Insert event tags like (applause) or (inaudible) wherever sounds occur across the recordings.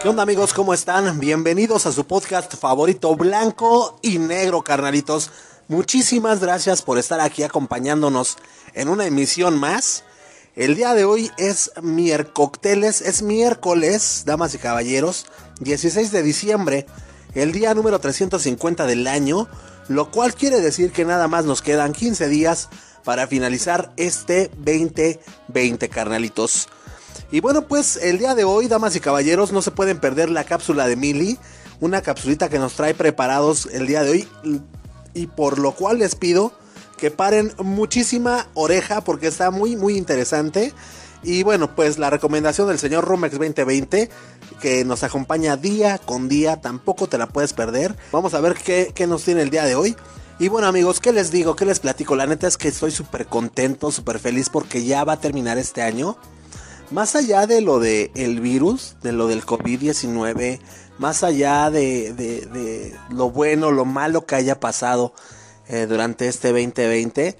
¿Qué onda amigos? ¿Cómo están? Bienvenidos a su podcast favorito blanco y negro, carnalitos. Muchísimas gracias por estar aquí acompañándonos en una emisión más. El día de hoy es miércoles, es miércoles, damas y caballeros, 16 de diciembre, el día número 350 del año, lo cual quiere decir que nada más nos quedan 15 días para finalizar este 2020, carnalitos. Y bueno, pues el día de hoy, damas y caballeros, no se pueden perder la cápsula de Mili, una capsulita que nos trae preparados el día de hoy y por lo cual les pido que paren muchísima oreja porque está muy muy interesante. Y bueno, pues la recomendación del señor Romex 2020 que nos acompaña día con día, tampoco te la puedes perder. Vamos a ver qué, qué nos tiene el día de hoy. Y bueno amigos, ¿qué les digo? ¿Qué les platico? La neta es que estoy súper contento, súper feliz porque ya va a terminar este año más allá de lo del el virus, de lo del COVID-19, más allá de, de, lo bueno, lo malo que haya pasado eh, durante este 2020,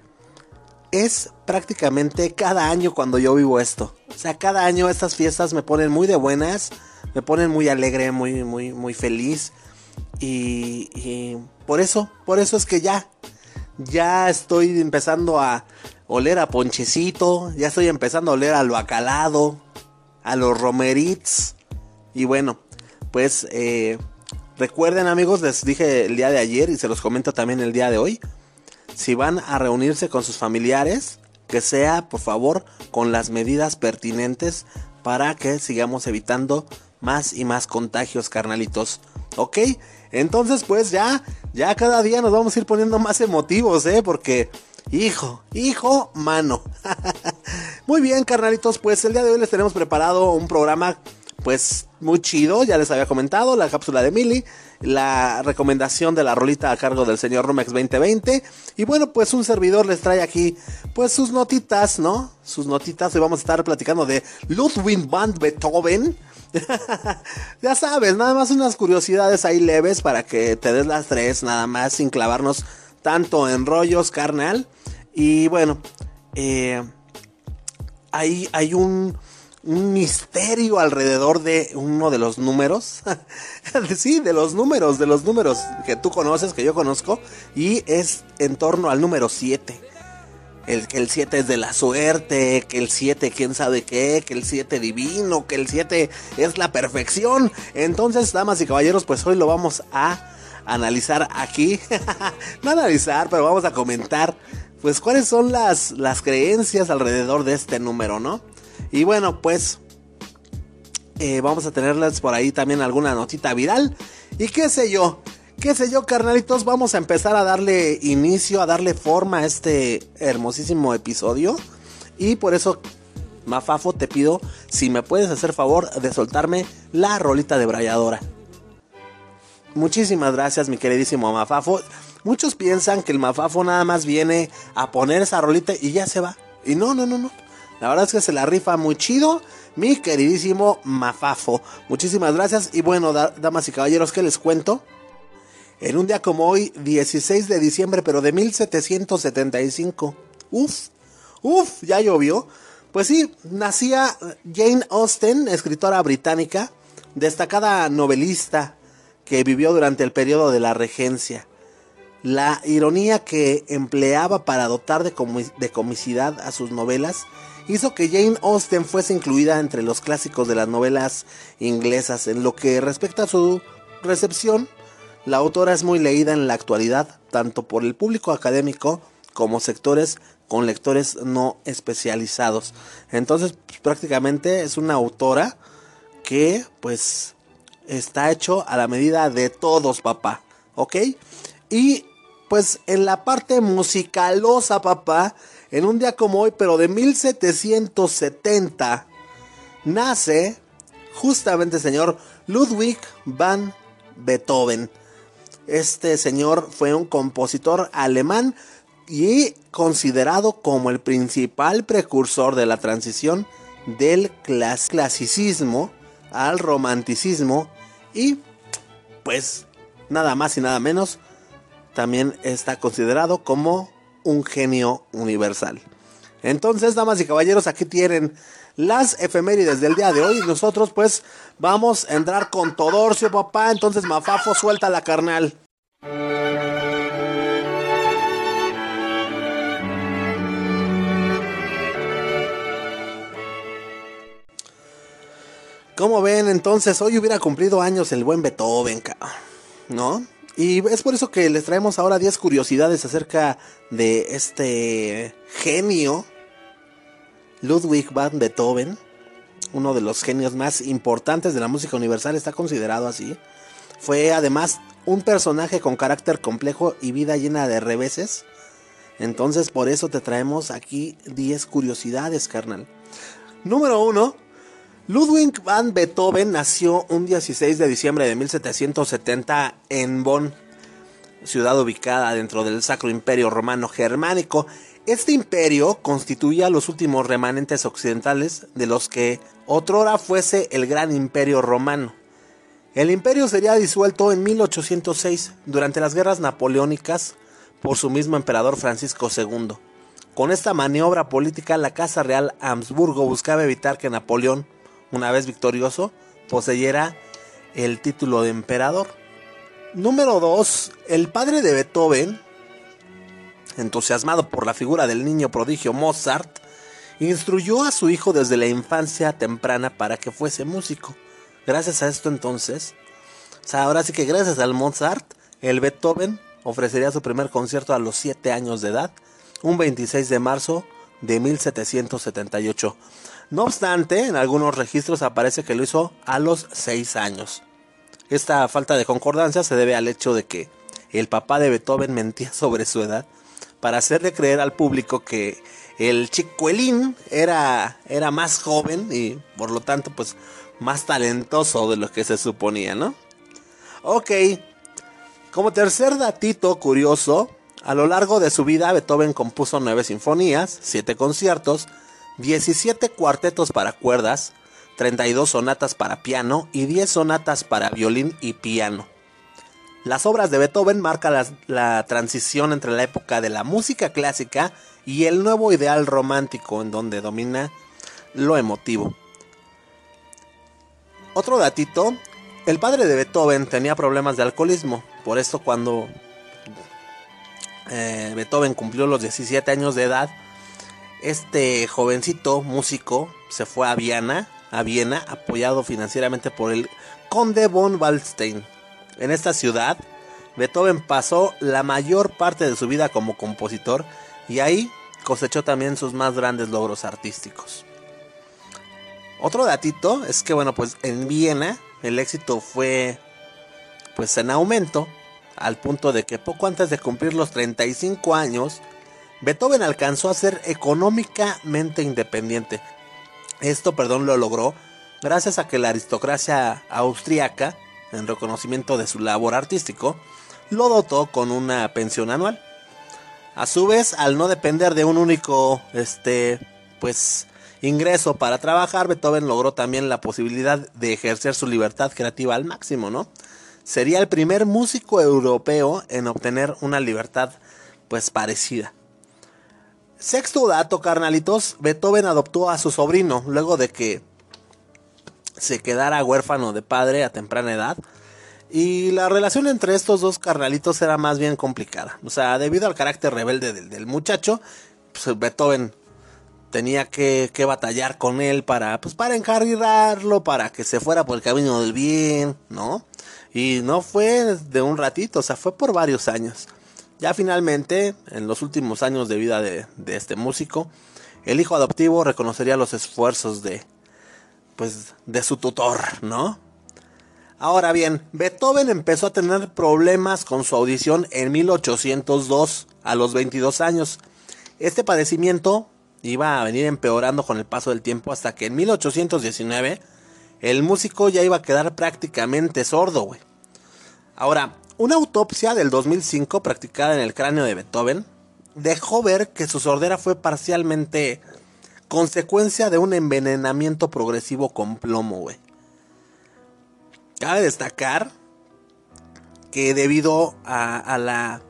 es prácticamente cada año cuando yo vivo esto. O sea, cada año estas fiestas me ponen muy de buenas, me ponen muy alegre, muy, muy, muy feliz. Y, y por eso, por eso es que ya, ya estoy empezando a, oler a ponchecito, ya estoy empezando a oler a lo acalado, a los romerits. Y bueno, pues eh, recuerden amigos, les dije el día de ayer y se los comento también el día de hoy. Si van a reunirse con sus familiares, que sea por favor con las medidas pertinentes para que sigamos evitando más y más contagios, carnalitos. ¿Ok? Entonces pues ya, ya cada día nos vamos a ir poniendo más emotivos, ¿eh? Porque Hijo, hijo, mano. (laughs) Muy bien, carnalitos, pues el día de hoy les tenemos preparado un programa pues muy chido, ya les había comentado, la cápsula de Mili, la recomendación de la rolita a cargo del señor Romex 2020 y bueno, pues un servidor les trae aquí pues sus notitas, ¿no? Sus notitas, y vamos a estar platicando de Ludwig van Beethoven. (laughs) ya sabes, nada más unas curiosidades ahí leves para que te des las tres, nada más sin clavarnos tanto en rollos, carnal. Y bueno, eh, hay, un, un, misterio alrededor de uno de los números. (laughs) sí, de los números, de los números que tú conoces, que yo conozco. Y es en torno al número 7. El, que el 7 es de la suerte, que el 7 quién sabe qué, que el 7 divino, que el 7 es la perfección. Entonces, damas y caballeros, pues hoy lo vamos a analizar aquí. (laughs) no analizar, pero vamos a comentar. Pues cuáles son las, las creencias alrededor de este número, ¿no? Y bueno, pues eh, vamos a tenerles por ahí también alguna notita viral. Y qué sé yo, qué sé yo, carnalitos, vamos a empezar a darle inicio, a darle forma a este hermosísimo episodio. Y por eso, Mafafo, te pido si me puedes hacer favor de soltarme la rolita de brayadora. Muchísimas gracias, mi queridísimo Mafafo. Muchos piensan que el Mafafo nada más viene a poner esa rolita y ya se va. Y no, no, no, no. La verdad es que se la rifa muy chido, mi queridísimo Mafafo. Muchísimas gracias. Y bueno, damas y caballeros, ¿qué les cuento? En un día como hoy, 16 de diciembre, pero de 1775. Uf, uf, ya llovió. Pues sí, nacía Jane Austen, escritora británica, destacada novelista, que vivió durante el periodo de la regencia. La ironía que empleaba para dotar de, comicidad a sus novelas hizo que Jane Austen fuese incluida entre los clásicos de las novelas inglesas. En lo que respecta a su recepción, la autora es muy leída en la actualidad, tanto por el público académico como sectores con lectores no especializados. Entonces, pues, prácticamente es una autora que, pues, está hecho a la medida de todos, papá. ¿Ok? Y pues en la parte musicalosa, papá, en un día como hoy, pero de 1770, nace justamente señor Ludwig van Beethoven. Este señor fue un compositor alemán y considerado como el principal precursor de la transición del clasicismo al romanticismo y pues nada más y nada menos también está considerado como un genio universal. Entonces, damas y caballeros, aquí tienen las efemérides del día de hoy. Nosotros pues vamos a entrar con Todorcio, papá. Entonces, Mafafo, suelta la carnal. Como ven, entonces hoy hubiera cumplido años el buen Beethoven, ¿no? Y es por eso que les traemos ahora 10 curiosidades acerca de este genio, Ludwig van Beethoven, uno de los genios más importantes de la música universal, está considerado así. Fue además un personaje con carácter complejo y vida llena de reveses. Entonces por eso te traemos aquí 10 curiosidades, carnal. Número 1. Ludwig van Beethoven nació un 16 de diciembre de 1770 en Bonn, ciudad ubicada dentro del Sacro Imperio Romano Germánico. Este imperio constituía los últimos remanentes occidentales de los que otrora fuese el Gran Imperio Romano. El imperio sería disuelto en 1806 durante las guerras napoleónicas por su mismo emperador Francisco II. Con esta maniobra política la Casa Real Habsburgo buscaba evitar que Napoleón una vez victorioso, poseyera el título de emperador. Número 2. El padre de Beethoven, entusiasmado por la figura del niño prodigio Mozart, instruyó a su hijo desde la infancia temprana para que fuese músico. Gracias a esto entonces, ahora sí que gracias al Mozart, el Beethoven ofrecería su primer concierto a los 7 años de edad, un 26 de marzo de 1778. No obstante, en algunos registros aparece que lo hizo a los 6 años. Esta falta de concordancia se debe al hecho de que el papá de Beethoven mentía sobre su edad para hacerle creer al público que el chicuelín era, era más joven y por lo tanto pues más talentoso de lo que se suponía, ¿no? Ok, como tercer datito curioso, a lo largo de su vida Beethoven compuso nueve sinfonías, siete conciertos, 17 cuartetos para cuerdas, 32 sonatas para piano y 10 sonatas para violín y piano. Las obras de Beethoven marcan la, transición entre la época de la música clásica y el nuevo ideal romántico en donde domina lo emotivo. Otro datito, el padre de Beethoven tenía problemas de alcoholismo, por esto cuando eh, Beethoven cumplió los 17 años de edad, este jovencito músico se fue a Viena, a Viena, apoyado financieramente por el conde von Waldstein. En esta ciudad, Beethoven pasó la mayor parte de su vida como compositor y ahí cosechó también sus más grandes logros artísticos. Otro datito es que bueno, pues en Viena el éxito fue pues en aumento al punto de que poco antes de cumplir los 35 años Beethoven alcanzó a ser económicamente independiente. Esto, perdón, lo logró gracias a que la aristocracia austríaca, en reconocimiento de su labor artístico, lo dotó con una pensión anual. A su vez, al no depender de un único, este, pues, ingreso para trabajar, Beethoven logró también la posibilidad de ejercer su libertad creativa al máximo, ¿no? Sería el primer músico europeo en obtener una libertad, pues, parecida. Sexto dato, carnalitos, Beethoven adoptó a su sobrino luego de que se quedara huérfano de padre a temprana edad. Y la relación entre estos dos carnalitos era más bien complicada. O sea, debido al carácter rebelde del, muchacho, pues Beethoven tenía que, que, batallar con él para, pues, para encarrilarlo, para que se fuera por el camino del bien, ¿no? Y no fue de un ratito, o sea, fue por varios años. Ya finalmente, en los últimos años de vida de, este músico, el hijo adoptivo reconocería los esfuerzos de, pues, de su tutor, ¿no? Ahora bien, Beethoven empezó a tener problemas con su audición en 1802, a los 22 años. Este padecimiento iba a venir empeorando con el paso del tiempo hasta que en 1819 el músico ya iba a quedar prácticamente sordo, güey. Ahora, una autopsia del 2005 practicada en el cráneo de Beethoven dejó ver que su sordera fue parcialmente consecuencia de un envenenamiento progresivo con plomo, güey. Cabe destacar que debido a, la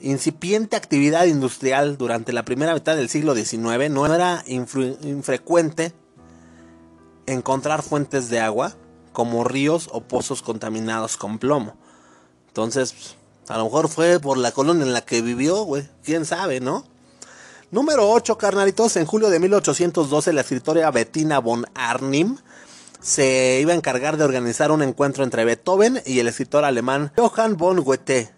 incipiente actividad industrial durante la primera mitad del siglo XIX, no era infrecuente encontrar fuentes de agua como ríos o pozos contaminados con plomo. Entonces, a lo mejor fue por la colonia en la que vivió, güey. Quién sabe, ¿no? Número 8, carnalitos. En julio de 1812, la escritora Bettina von Arnim se iba a encargar de organizar un encuentro entre Beethoven y el escritor alemán Johann von Goethe.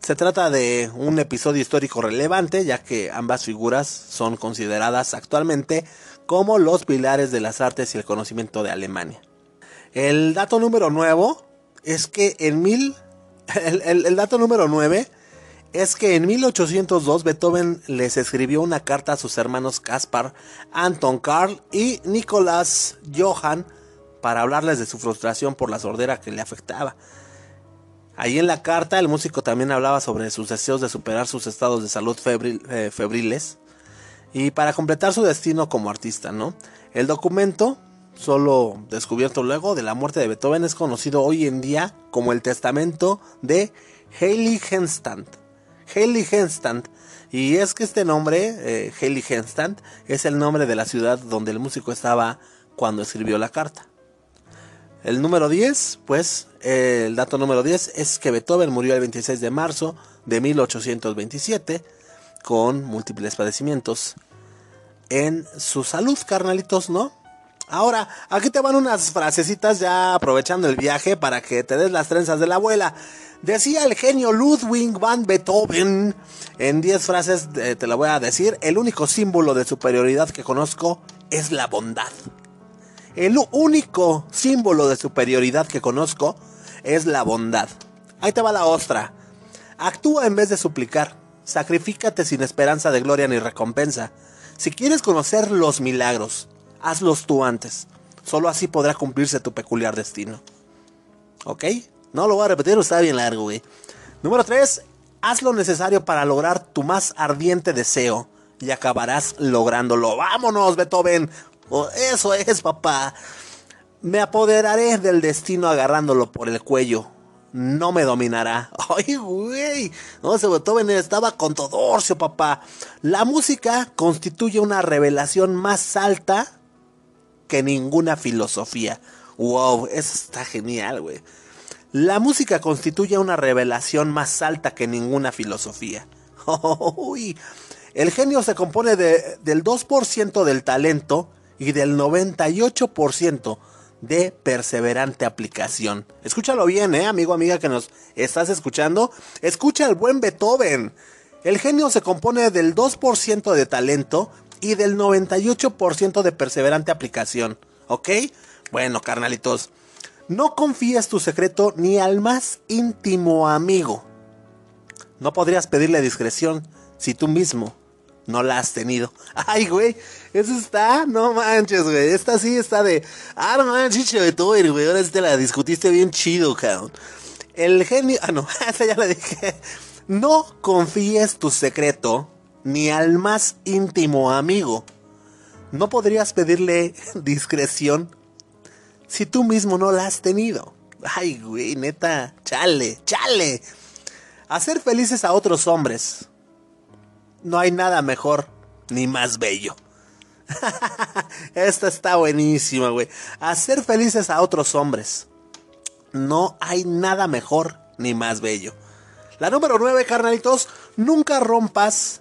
Se trata de un episodio histórico relevante, ya que ambas figuras son consideradas actualmente como los pilares de las artes y el conocimiento de Alemania. El dato número 9 es que en mil (laughs) el, dato número 9 es que en 1802 Beethoven les escribió una carta a sus hermanos Caspar, Anton Karl y Nicolás Johann para hablarles de su frustración por la sordera que le afectaba. Ahí en la carta el músico también hablaba sobre sus deseos de superar sus estados de salud eh, febriles y para completar su destino como artista, ¿no? El documento solo descubierto luego de la muerte de Beethoven, es conocido hoy en día como el testamento de Heiligenstadt. Heiligenstadt. Y es que este nombre, eh, Heiligenstadt, es el nombre de la ciudad donde el músico estaba cuando escribió la carta. El número 10, pues, el dato número 10 es que Beethoven murió el 26 de marzo de 1827 con múltiples padecimientos en su salud, carnalitos, ¿no? Ahora, aquí te van unas frasecitas ya aprovechando el viaje para que te des las trenzas de la abuela. Decía el genio Ludwig van Beethoven, en 10 frases eh, te la voy a decir, el único símbolo de superioridad que conozco es la bondad. El único símbolo de superioridad que conozco es la bondad. Ahí te va la ostra. Actúa en vez de suplicar. Sacrifícate sin esperanza de gloria ni recompensa. Si quieres conocer los milagros, hazlos tú antes. Solo así podrá cumplirse tu peculiar destino. ¿Ok? No lo voy a repetir, está bien largo, güey. Número 3. Haz lo necesario para lograr tu más ardiente deseo y acabarás lográndolo. ¡Vámonos, Beethoven! Oh, eso es, papá. Me apoderaré del destino agarrándolo por el cuello. No me dominará. (laughs) ¡Ay, güey! No, ese Beethoven estaba con Todorcio, papá. La música constituye una revelación más alta que ninguna filosofía. Wow, eso está genial, güey. La música constituye una revelación más alta que ninguna filosofía. (laughs) el genio se compone de, del 2% del talento y del 98% de perseverante aplicación. Escúchalo bien, eh, amigo, amiga que nos estás escuchando. Escucha al buen Beethoven. El genio se compone del 2% de talento y del 98% de perseverante aplicación. ¿Ok? Bueno, carnalitos, no confíes tu secreto ni al más íntimo amigo. No podrías pedirle discreción si tú mismo no la has tenido. (laughs) Ay, güey, eso está, no manches, güey. Esta sí está de. Ah, no manches, de todo, güey. Ahora sí te la discutiste bien chido, cabrón. El genio. Ah, no, (laughs) esa ya la dije. No confíes tu secreto ni al más íntimo amigo. No podrías pedirle (laughs) discreción si tú mismo no la has tenido. Ay, güey, neta, chale, chale. Hacer felices a otros hombres. No hay nada mejor ni más bello. (laughs) Esta está buenísima, güey. Hacer felices a otros hombres. No hay nada mejor ni más bello. La número 9, carnalitos. Nunca rompas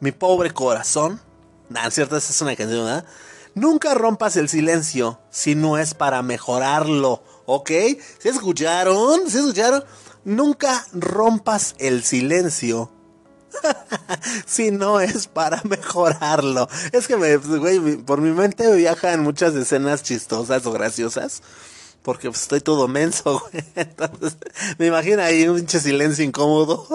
mi pobre corazón. Nah, cierto, esa es una canción, ¿verdad? Nunca rompas el silencio si no es para mejorarlo, ¿ok? ¿Se escucharon? ¿Se escucharon? Nunca rompas el silencio (laughs) si no es para mejorarlo. Es que güey, por mi mente viajan muchas escenas chistosas o graciosas. Porque pues, estoy todo menso, (laughs) güey. Entonces, me imagino ahí un pinche silencio incómodo.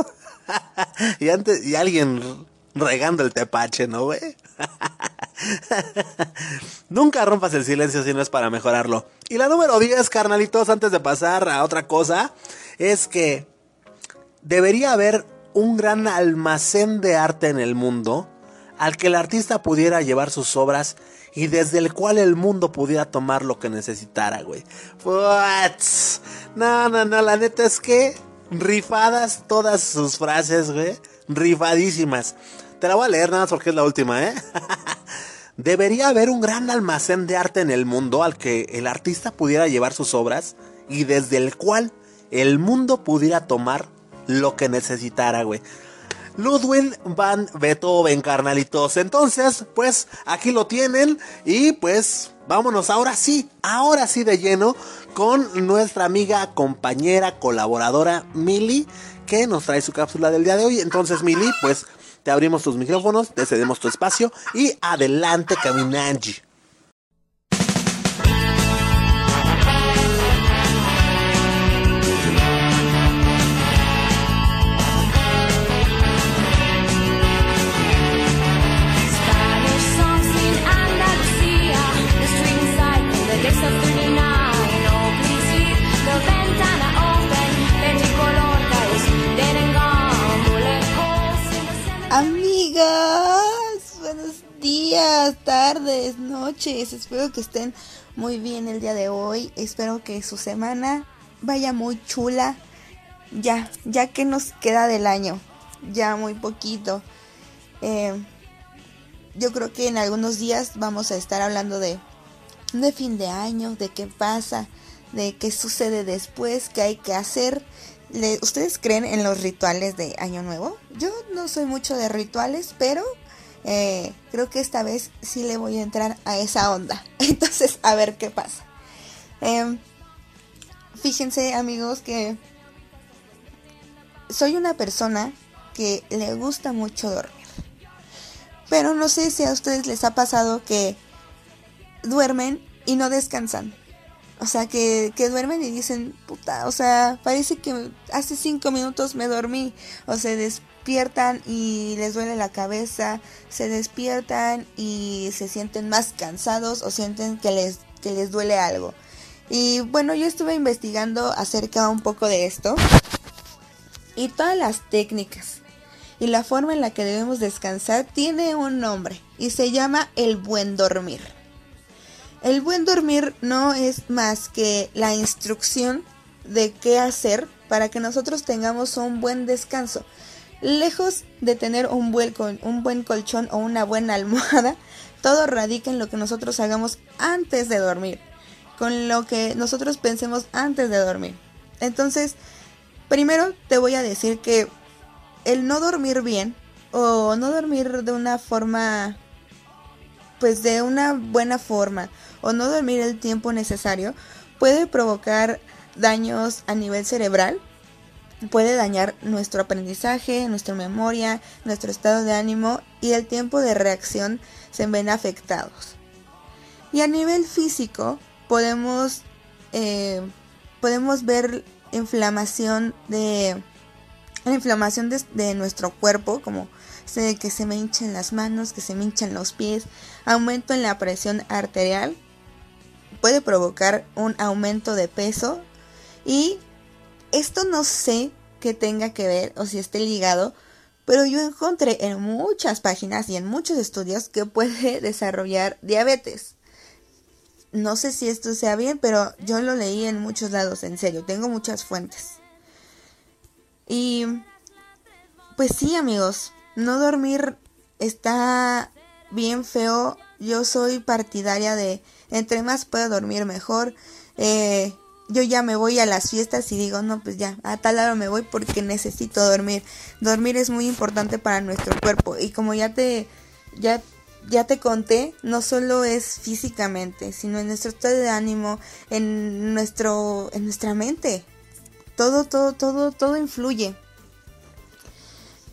(laughs) y antes, y alguien regando el tepache, ¿no, güey? (laughs) Nunca rompas el silencio si no es para mejorarlo. Y la número 10, carnalitos, antes de pasar a otra cosa, es que debería haber un gran almacén de arte en el mundo al que el artista pudiera llevar sus obras y desde el cual el mundo pudiera tomar lo que necesitara, güey. What? No, no, no, la neta es que Rifadas todas sus frases, güey. Rifadísimas. Te la voy a leer nada más porque es la última, ¿eh? (laughs) Debería haber un gran almacén de arte en el mundo al que el artista pudiera llevar sus obras y desde el cual el mundo pudiera tomar lo que necesitara, güey. Ludwig van Beethoven, carnalitos. Entonces, pues aquí lo tienen y pues vámonos ahora sí, ahora sí de lleno con nuestra amiga, compañera, colaboradora Mili, que nos trae su cápsula del día de hoy. Entonces, Mili, pues te abrimos tus micrófonos, te cedemos tu espacio y adelante, Caminangi. Espero que estén muy bien el día de hoy. Espero que su semana vaya muy chula. Ya, ya que nos queda del año. Ya muy poquito. Eh, yo creo que en algunos días vamos a estar hablando de, de fin de año, de qué pasa, de qué sucede después, qué hay que hacer. ¿Ustedes creen en los rituales de Año Nuevo? Yo no soy mucho de rituales, pero eh, creo que esta vez sí le voy a entrar a esa onda. (laughs) Entonces, a ver qué pasa. Em, fíjense amigos que soy una persona que le gusta mucho dormir. Pero no sé si a ustedes les ha pasado que duermen y no descansan. O sea, que, que, duermen y dicen, puta, o sea, parece que hace cinco minutos me dormí. O se despiertan y les duele la cabeza, se despiertan y se sienten más cansados o sienten que les, que les duele algo. Y bueno, yo estuve investigando acerca un poco de esto y todas las técnicas y la forma en la que debemos descansar tiene un nombre y se llama el buen dormir. El buen dormir no es más que la instrucción de qué hacer para que nosotros tengamos un buen descanso. Lejos de tener un buen, un buen colchón o una buena (laughs) almohada, todo radica en lo que nosotros hagamos antes de dormir, con lo que nosotros pensemos antes de dormir. Entonces, primero te voy a decir que el no dormir bien o no dormir de una forma, pues de una buena forma, o no dormir el tiempo necesario puede provocar daños a nivel cerebral, puede dañar nuestro aprendizaje, nuestra memoria, nuestro estado de ánimo y el tiempo de reacción se ven afectados. Y a nivel físico podemos, eh, podemos ver inflamación de la inflamación de, nuestro cuerpo como que se me hinchen las manos, que se me hinchen los pies, aumento en la presión arterial, puede provocar un aumento de peso y esto no sé qué tenga que ver o si esté ligado, pero yo encontré en muchas páginas y en muchos estudios que puede (laughs) desarrollar diabetes. No sé si esto sea bien, pero yo lo leí en muchos lados, en serio, tengo muchas fuentes. Y pues sí, amigos, no dormir está bien feo. Yo soy partidaria de entre más puedo dormir mejor. Eh, yo ya me voy a las fiestas y digo, no, pues ya, a tal hora me voy porque necesito dormir. Dormir es muy importante para nuestro cuerpo y como ya te, ya, ya te conté, no solo es físicamente, sino en nuestro estado de ánimo, en nuestro, en nuestra mente. Todo, todo, todo, todo influye.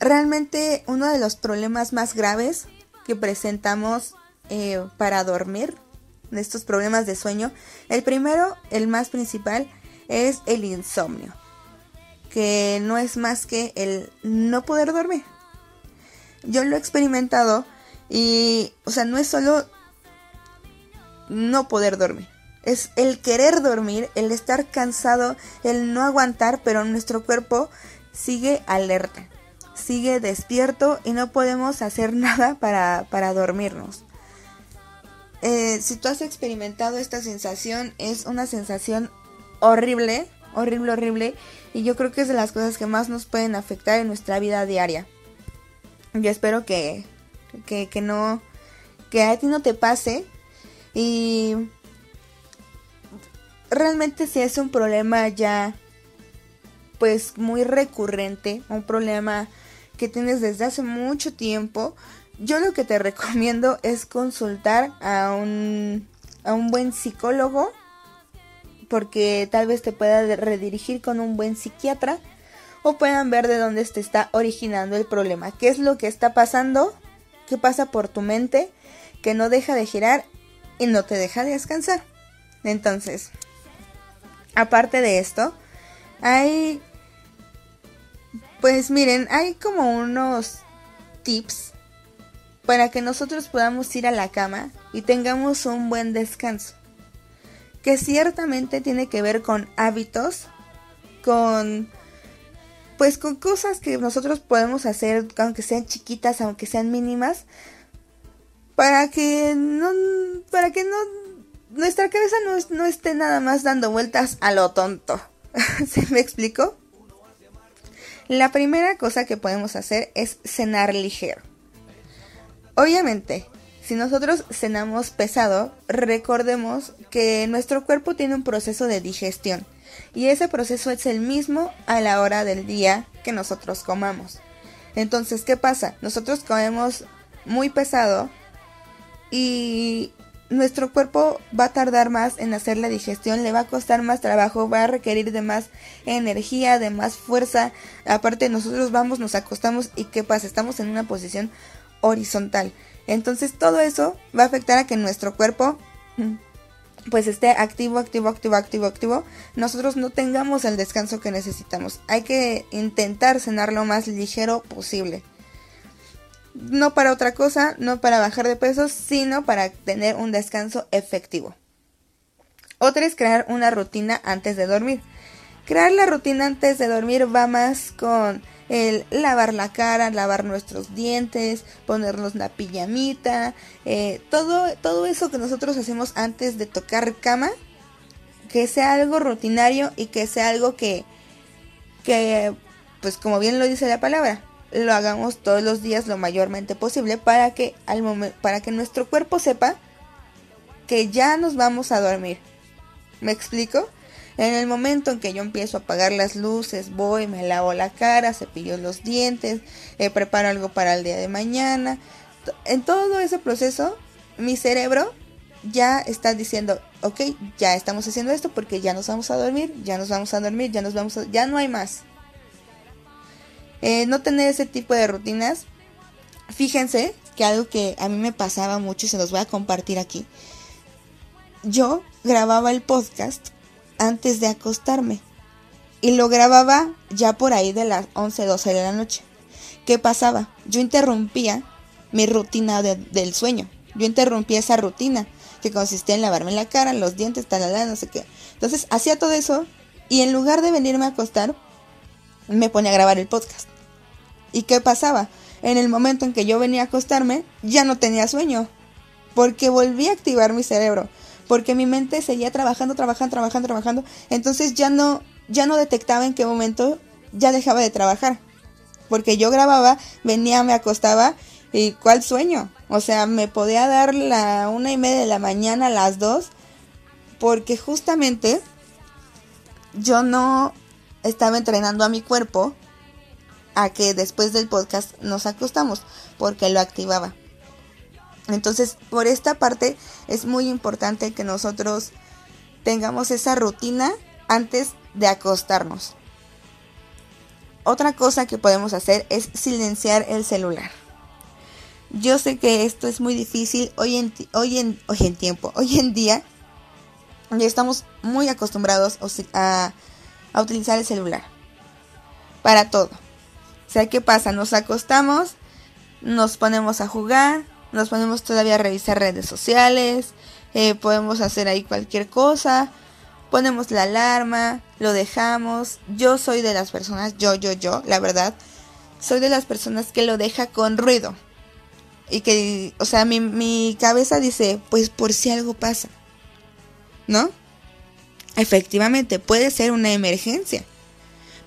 Realmente uno de los problemas más graves que presentamos eh, para dormir de estos problemas de sueño. El primero, el más principal, es el insomnio, que no es más que el no poder dormir. Yo lo he experimentado y, o sea, no es solo no poder dormir. Es el querer dormir, el estar cansado, el no aguantar, pero nuestro cuerpo sigue alerta, sigue despierto y no podemos hacer (laughs) nada para, para dormirnos. Eh, si tú has experimentado esta sensación, es una sensación horrible, horrible, horrible. Y yo creo que es de las cosas que más nos pueden afectar en nuestra vida diaria. Yo espero que, que, que no, que a ti no te pase. Y realmente si es un problema ya, pues muy recurrente, un problema que tienes desde hace mucho tiempo, yo lo que te (laughs) recomiendo es consultar a un, a un buen psicólogo porque tal vez te pueda redirigir con un buen psiquiatra o puedan ver de dónde te está originando el problema, qué es lo que está pasando, qué pasa por tu mente, que no deja de girar y no te deja de descansar. Entonces, aparte de esto, hay, pues miren, hay como unos tips para que nosotros podamos ir a la cama y tengamos un buen descanso. Que ciertamente tiene que ver con hábitos, con pues con cosas que nosotros podemos hacer, aunque sean chiquitas, aunque sean mínimas, para que no, para que no, nuestra cabeza no, no esté nada más dando vueltas a lo tonto. (laughs) ¿Se me explicó? La primera cosa que podemos hacer es cenar ligero. Obviamente, si nosotros cenamos pesado, recordemos que nuestro cuerpo tiene un proceso de digestión y ese proceso es el mismo a la hora del día que nosotros comamos. Entonces, ¿qué pasa? Nosotros comemos muy pesado y nuestro cuerpo va a tardar más en hacer la digestión, le va a costar más trabajo, va a requerir de más energía, de más fuerza. Aparte nosotros vamos, nos acostamos y ¿qué pasa? Estamos en una posición horizontal. Entonces todo eso va a afectar a que nuestro cuerpo pues esté activo, activo, activo, activo, activo. Nosotros no tengamos el descanso que necesitamos. Hay que intentar cenar lo más ligero posible. No para otra cosa, no para bajar de peso, sino para tener un descanso efectivo. Otra es crear una rutina antes de dormir. Crear la rutina antes de dormir va más con el lavar la cara, lavar nuestros dientes, ponernos la pijamita, eh, todo, todo eso que nosotros hacemos antes de tocar cama, que sea algo rutinario y que sea algo que, que pues como bien lo dice la palabra, lo hagamos todos los días lo mayormente posible para que, al para que nuestro cuerpo sepa que ya nos vamos a dormir. ¿Me explico? En el momento en que yo empiezo a apagar las luces, voy, me lavo la cara, cepillo los dientes, eh, preparo algo para el día de mañana. En todo ese proceso, mi cerebro ya está diciendo, ok, ya estamos haciendo esto porque ya nos vamos a dormir, ya nos vamos a dormir, ya nos vamos a... ya no hay más. Eh, no tener ese tipo de rutinas. Fíjense que algo que a mí me pasaba mucho y se los voy a compartir aquí. Yo grababa el podcast antes de acostarme. Y lo grababa ya por ahí de las 11, 12 de la noche. ¿Qué pasaba? Yo interrumpía mi rutina del sueño. Yo interrumpía esa rutina que consistía en lavarme la cara, los dientes, talala, no sé qué. Entonces hacía todo eso y en lugar de venirme a acostar, me ponía a grabar el podcast. ¿Y qué pasaba? En el momento en que yo venía a acostarme, ya no tenía sueño. Porque volví a activar mi cerebro porque mi mente seguía trabajando, trabajando, trabajando, trabajando. Entonces ya no, ya no detectaba en qué momento ya dejaba de trabajar. Porque yo grababa, venía, me acostaba y cuál sueño. O sea, me podía dar la una y media de la mañana a las dos porque justamente yo no estaba entrenando a mi cuerpo a que después del podcast nos acostamos porque lo activaba. Entonces, por esta parte es muy importante que nosotros tengamos esa rutina antes de acostarnos. Otra cosa que podemos hacer es silenciar el celular. Yo sé que esto es muy difícil hoy en, hoy en, hoy en tiempo, hoy en día. Ya estamos muy acostumbrados a, a utilizar el celular para todo. O sea, ¿qué pasa? Nos acostamos, nos ponemos a jugar, nos ponemos todavía a revisar redes sociales, eh, podemos hacer ahí cualquier cosa, ponemos la alarma, lo dejamos. Yo soy de las personas, yo, yo, yo, la verdad, soy de las personas que lo deja con ruido. Y que, o sea, mi, mi cabeza dice, pues por si algo pasa. ¿No? Efectivamente, puede ser una emergencia.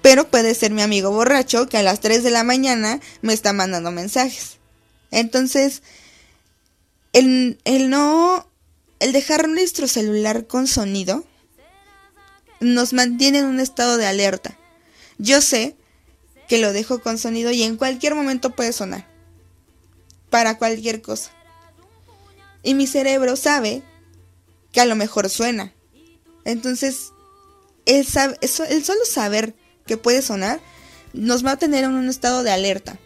Pero puede ser mi amigo borracho que a las 3 de la mañana me está mandando mensajes. Entonces, el, el no, el dejar nuestro celular con sonido nos mantiene en un estado de alerta. Yo sé que lo dejo con sonido y en cualquier momento puede sonar. Para cualquier cosa. Y mi cerebro sabe que a lo mejor suena. Entonces, el, el solo saber que puede sonar nos va a tener en un estado de alerta.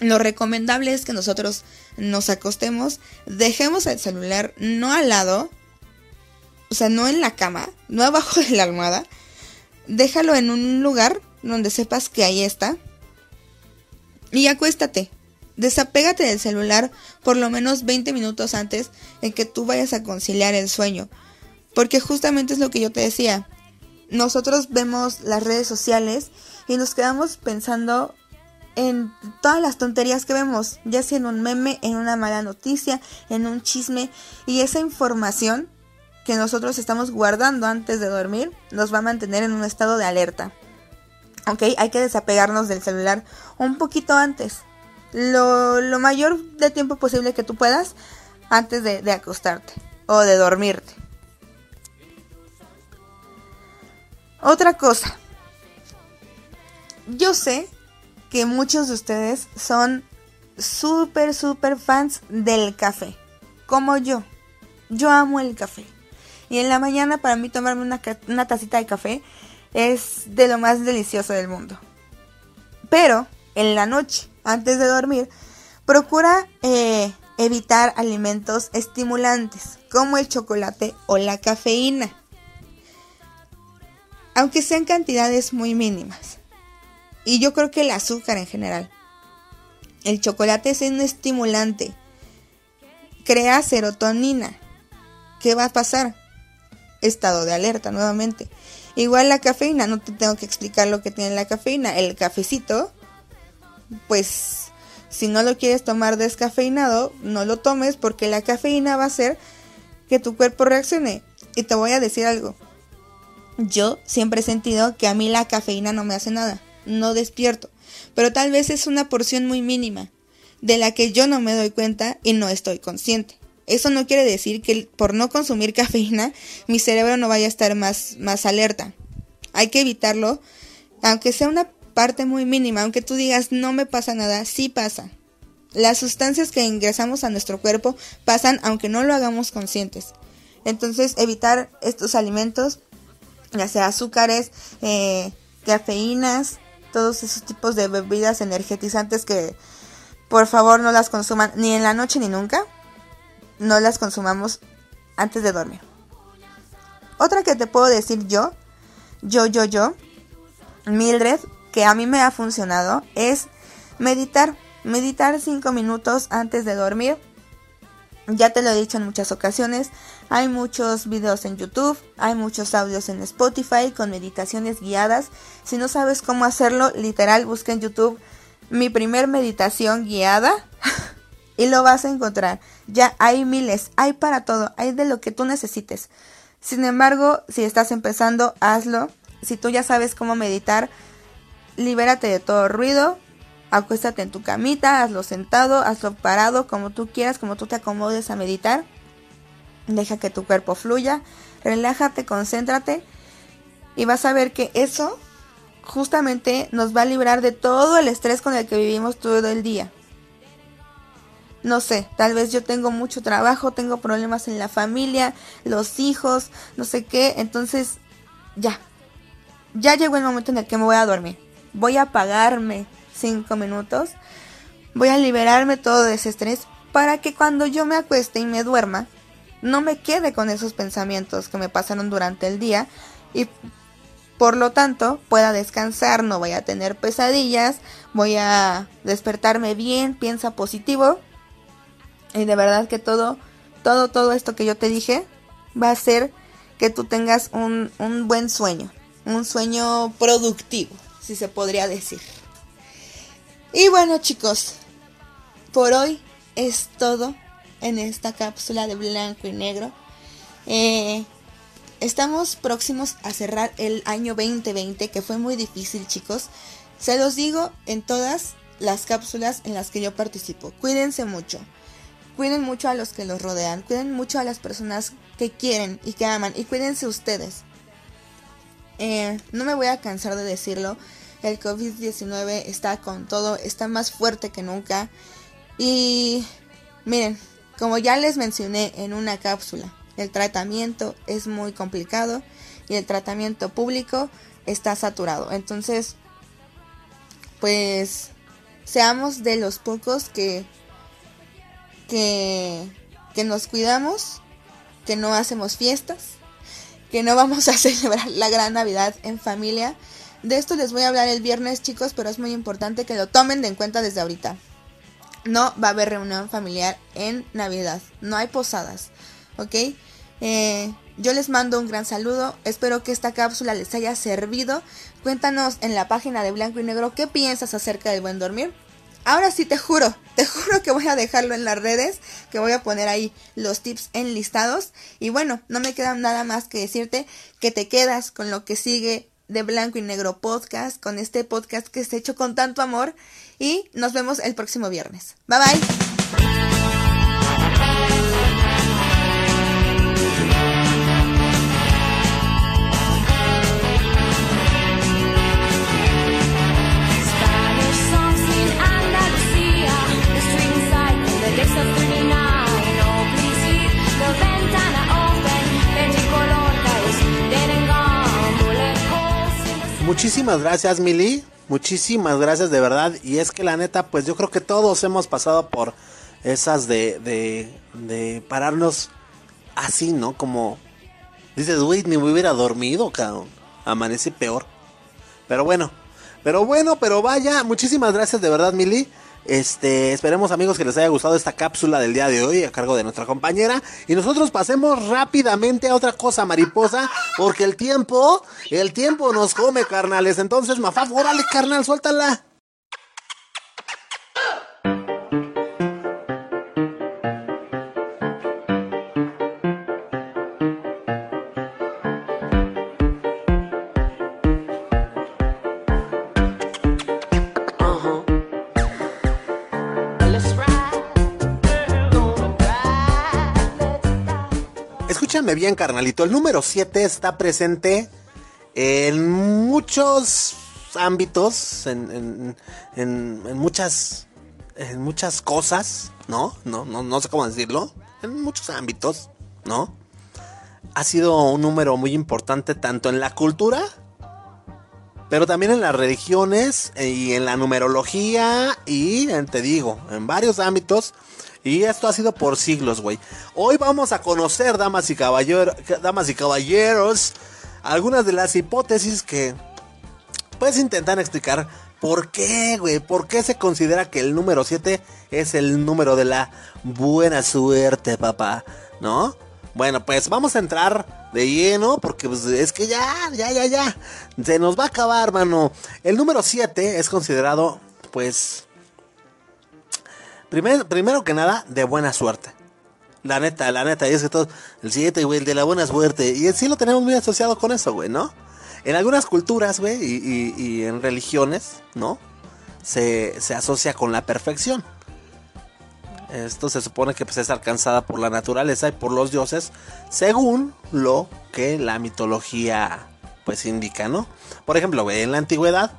Lo recomendable es que nosotros nos acostemos, dejemos el celular no al lado, o sea, no en la cama, no abajo de la almohada, déjalo en un lugar donde sepas que ahí está y acuéstate. Desapégate del celular por lo menos 20 minutos antes en que tú vayas a conciliar el sueño. Porque justamente es lo que yo te decía. Nosotros vemos las redes sociales y nos quedamos pensando en todas las tonterías que vemos, ya sea en un meme, en una mala noticia, en un chisme, y esa información que nosotros estamos guardando antes de dormir nos va a mantener en un estado de alerta. ¿Ok? Hay que desapegarnos del celular un poquito antes. Lo, mayor de tiempo posible que tú puedas antes de, de acostarte o de dormirte. Otra cosa. Yo sé que muchos de ustedes son súper, súper fans del café. Como yo. Yo amo el café. Y en la mañana para mí tomarme una, una tacita de café es de lo más delicioso del mundo. Pero en la noche, antes de dormir, procura eh, evitar alimentos estimulantes como el chocolate o la cafeína. Aunque sean cantidades muy mínimas. Y yo creo que el azúcar en general. El chocolate es un estimulante. Crea serotonina. ¿Qué va a pasar? Estado de alerta nuevamente. Igual la cafeína, no te tengo que explicar lo que tiene la cafeína. El cafecito, pues si no lo quieres tomar descafeinado, no lo tomes porque la cafeína va a hacer que tu cuerpo reaccione. Y te voy a decir algo. Yo siempre he sentido que a mí la cafeína no me hace nada no despierto, pero tal vez es una porción muy mínima, de la que yo no me doy cuenta y no estoy consciente. Eso no quiere decir que por no consumir (laughs) cafeína mi cerebro no vaya a estar más, más alerta. Hay que evitarlo, aunque sea una parte muy mínima, aunque tú digas no me pasa nada, sí pasa. Las sustancias que ingresamos a nuestro cuerpo pasan aunque no lo hagamos conscientes. Entonces evitar estos alimentos, ya sea azúcares, eh, cafeínas, todos esos tipos de bebidas energetizantes que por favor no las consuman ni en la noche ni nunca. No las consumamos antes de dormir. Otra que te puedo decir yo, yo, yo, yo, Mildred, que a mí me ha funcionado, es meditar. Meditar 5 minutos antes de dormir ya te lo he dicho en muchas ocasiones, hay muchos videos en YouTube, hay muchos audios en Spotify con meditaciones guiadas. Si no sabes cómo hacerlo, literal, busca en YouTube mi primer meditación guiada (laughs) y lo vas a encontrar. Ya hay miles, hay para todo, hay de lo que tú necesites. Sin embargo, si estás empezando, hazlo. Si tú ya sabes cómo meditar, libérate de todo ruido, Acuéstate en tu camita, hazlo sentado, hazlo parado, como tú quieras, como tú te acomodes a meditar. Deja que tu cuerpo fluya, relájate, concéntrate y vas a ver que eso justamente nos va a librar de todo el estrés con el que vivimos todo el día. No sé, tal vez yo tengo mucho trabajo, tengo problemas en la familia, los hijos, no sé qué, entonces ya, ya llegó el momento en el que me voy a dormir. Voy a apagarme, cinco minutos, voy a liberarme todo de ese estrés para que cuando yo me acueste y me duerma, no me quede con esos pensamientos que me pasaron durante el día y por lo tanto pueda descansar, no voy a tener pesadillas, voy a despertarme bien, piensa positivo y de verdad que todo, todo, todo esto que yo te dije va a hacer que tú tengas un, un buen sueño, un sueño productivo, si se podría decir. Y bueno chicos, por hoy es todo en esta cápsula de blanco y negro. Eh, estamos próximos a cerrar el año 2020, que fue muy difícil, chicos. Se los digo en todas las cápsulas en las que yo participo. Cuídense mucho. Cuiden mucho a los que los rodean. Cuiden mucho a las personas que quieren y que aman. Y cuídense ustedes. Eh, no me voy a cansar de decirlo. El COVID-19 está con todo. Está más fuerte que nunca. Y miren, como ya les mencioné en una cápsula, el tratamiento es muy complicado y el tratamiento público está saturado. Entonces, pues seamos de los pocos que, que, que nos cuidamos, que no hacemos fiestas, que no vamos a (laughs) celebrar la gran Navidad en familia. De esto les voy a hablar el viernes, chicos, pero es muy importante que lo tomen de en cuenta desde ahorita. No va a haber reunión familiar en Navidad, no hay posadas, ¿ok? Eh, yo les mando un gran saludo, espero que esta cápsula les haya servido. Cuéntanos en la página de Blanco y Negro qué piensas acerca del buen dormir. Ahora sí te juro, te juro que voy a dejarlo en las redes, que voy a poner ahí los tips enlistados. Y bueno, no me queda nada más que decirte que te quedas con lo que sigue de Blanco y Negro Podcast, con este podcast que se hecho con tanto amor. Y nos vemos el próximo viernes. Bye bye. Muchísimas gracias, Mili. Muchísimas gracias de verdad. Y es que la neta, pues yo creo que todos hemos pasado por esas de, de, pararnos así, ¿no? Como dices, güey, ni me hubiera dormido, cabrón. Amanecí peor. Pero bueno, pero bueno, pero vaya, muchísimas gracias de verdad, Mili. Este, esperemos amigos que les haya gustado esta cápsula del día de hoy a cargo de nuestra compañera. Y nosotros pasemos rápidamente a otra cosa, mariposa, porque el tiempo, el tiempo nos come, carnales. Entonces, Mafaf, órale, carnal, suéltala. Bien, carnalito. El número 7 está presente en muchos ámbitos, en, en- en- en muchas, en muchas cosas, ¿no? No, no, no sé cómo decirlo. En muchos ámbitos, ¿no? Ha sido un número muy importante tanto en la cultura, pero también en las religiones y en la numerología y, eh, te digo, en varios ámbitos. Y esto ha sido por siglos, güey. Hoy vamos a conocer, damas y, caballero- damas y caballeros, algunas de las hipótesis que puedes intentar explicar por qué, güey. ¿Por qué se considera que el número 7 es el número de la buena suerte, papá? ¿No? Bueno, pues vamos a entrar de lleno porque pues, es que ya, ya, ya, ya. Se nos va a acabar, mano. El número 7 es considerado, pues, primer- primero que nada, de buena suerte. La neta, la neta, y es que todo, el 7, güey, el de la buena suerte. Y sí lo tenemos muy asociado con eso, güey, ¿no? En algunas culturas, güey, y, y- y en religiones, ¿no? Se, se asocia con la perfección. Esto se supone que pues, es alcanzada por la naturaleza y por los dioses, según lo que la mitología pues indica, ¿no? Por ejemplo, güey, en la antigüedad,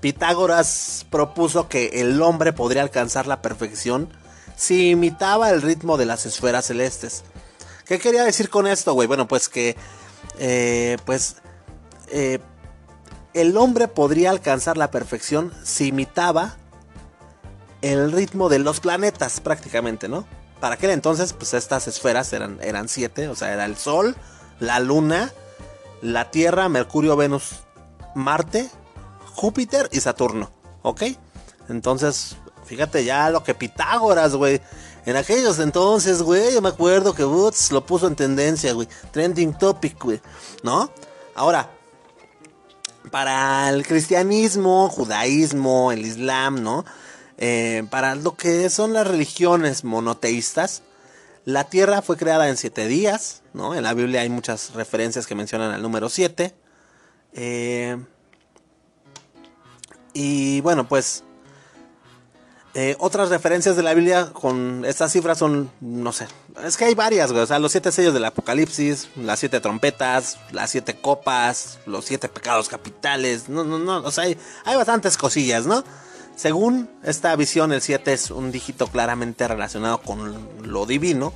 Pitágoras propuso que el hombre podría alcanzar la perfección si imitaba el ritmo de las esferas celestes. ¿Qué quería decir con esto, güey? Bueno, pues que, eh, pues, eh, el hombre podría alcanzar la perfección si imitaba el ritmo de los planetas, prácticamente, ¿no? Para aquel entonces, pues estas esferas eran, eran siete, o sea, era el Sol, la Luna, la Tierra, Mercurio, Venus, Marte, Júpiter y Saturno, ¿ok? Entonces, fíjate ya lo que Pitágoras, güey. En aquellos entonces, güey, yo me acuerdo que Woods lo puso en tendencia, güey. Trending topic, güey. ¿No? Ahora, para el cristianismo, judaísmo, el islam, ¿no? Eh, para lo que son las religiones monoteístas, La tierra fue creada en siete días, ¿no? En la Biblia hay muchas referencias que mencionan al número siete. Eh, y bueno, pues eh, otras referencias de la Biblia con estas cifras son, no sé, es que hay varias, güey. O sea, los siete sellos del Apocalipsis, las siete trompetas, las siete copas, los siete pecados capitales. No, no, no. O sea, hay, hay bastantes cosillas, ¿no? Según esta visión, el 7 es un dígito claramente relacionado con lo divino,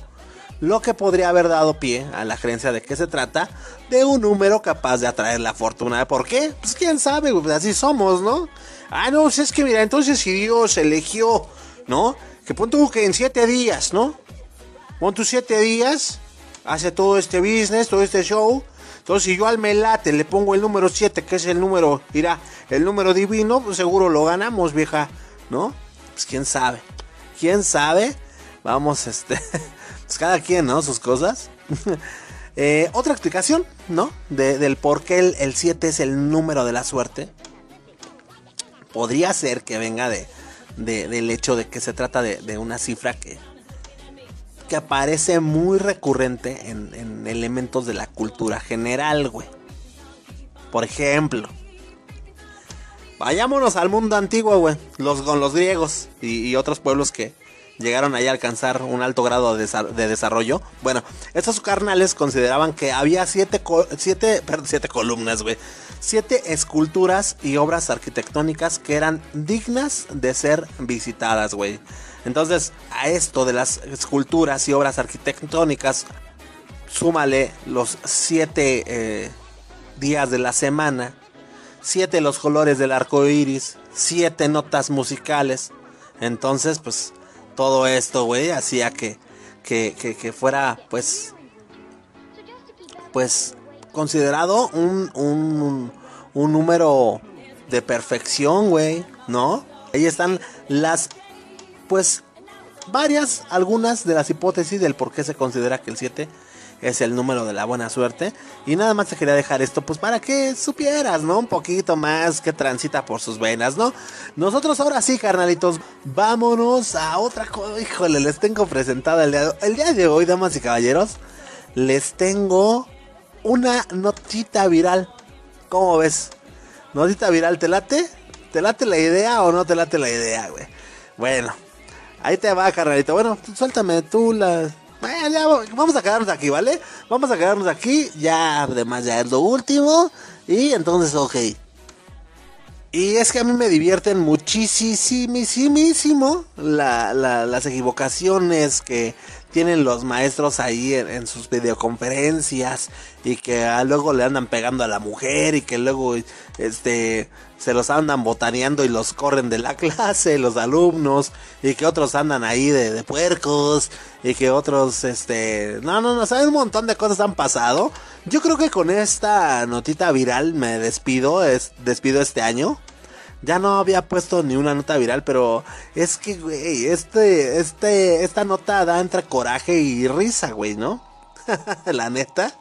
lo que podría haber dado pie a la creencia de que se trata de un número capaz de atraer la fortuna. ¿Por qué? Pues quién sabe, pues así somos, ¿no? Ah, no, es que mira, entonces si Dios eligió, ¿no? Que pon tú que en siete días, ¿no? Pon tú siete días, hace todo este business, todo este show. Entonces, si yo al melate le pongo el número 7, que es el número, mira, el número divino, pues seguro lo ganamos, vieja, ¿no? Pues quién sabe. ¿Quién sabe? Vamos, este. (laughs) Pues cada quien, ¿no? Sus cosas. (laughs) Eh, otra explicación, ¿no? De- del por qué el 7 es el número de la suerte. Podría ser que venga de, de- del hecho de que se trata de, una cifra que, que aparece muy recurrente en, en elementos de la cultura general, güey. Por ejemplo, vayámonos al mundo antiguo, güey. Los, con los griegos y otros pueblos que llegaron ahí a alcanzar un alto grado de, desa- de desarrollo. Bueno, estos carnales consideraban que había siete, siete, perdón, siete columnas, güey. Siete esculturas y obras arquitectónicas que eran dignas de ser visitadas, güey. Entonces, a esto de las esculturas y obras arquitectónicas, súmale los siete eh, días de la semana, siete los colores del arco iris, siete notas musicales. Entonces, pues, todo esto, güey, hacía que, que, que, fuera, pues, pues, considerado un, un, un número de perfección, güey, ¿no? Ahí están las, pues, varias, algunas de las hipótesis del por qué se considera que el 7 es el número de la buena suerte. Y nada más te quería dejar esto, pues para que supieras, ¿no? Un poquito más que transita por sus venas, ¿no? Nosotros ahora sí, carnalitos, vámonos a otra cosa. Híjole, les tengo presentada el día, de, el día de hoy, damas y caballeros. Les tengo una notita viral. ¿Cómo ves? Notita viral, ¿te late? ¿Te late la idea o no te late la idea, güey? Bueno, ahí te va, carnalito. Bueno, suéltame tú la... Ya vamos a quedarnos aquí, ¿vale? Vamos a quedarnos aquí. Ya, además, ya es lo último. Y entonces, ok. Y es que a mí me divierten muchísimo la, la, las equivocaciones que tienen los maestros ahí en, sus videoconferencias y que ah, luego le andan pegando a la mujer y que luego este se los andan botaneando y los corren de la (laughs) clase los alumnos y que otros andan ahí de, de puercos y que otros este no no no saben un montón de cosas han pasado. Yo creo que con esta notita viral me despido es despido este año ya no había puesto ni una nota viral, pero es que, güey, este, este, esta nota da entre coraje y risa, güey, ¿no? (laughs) La neta.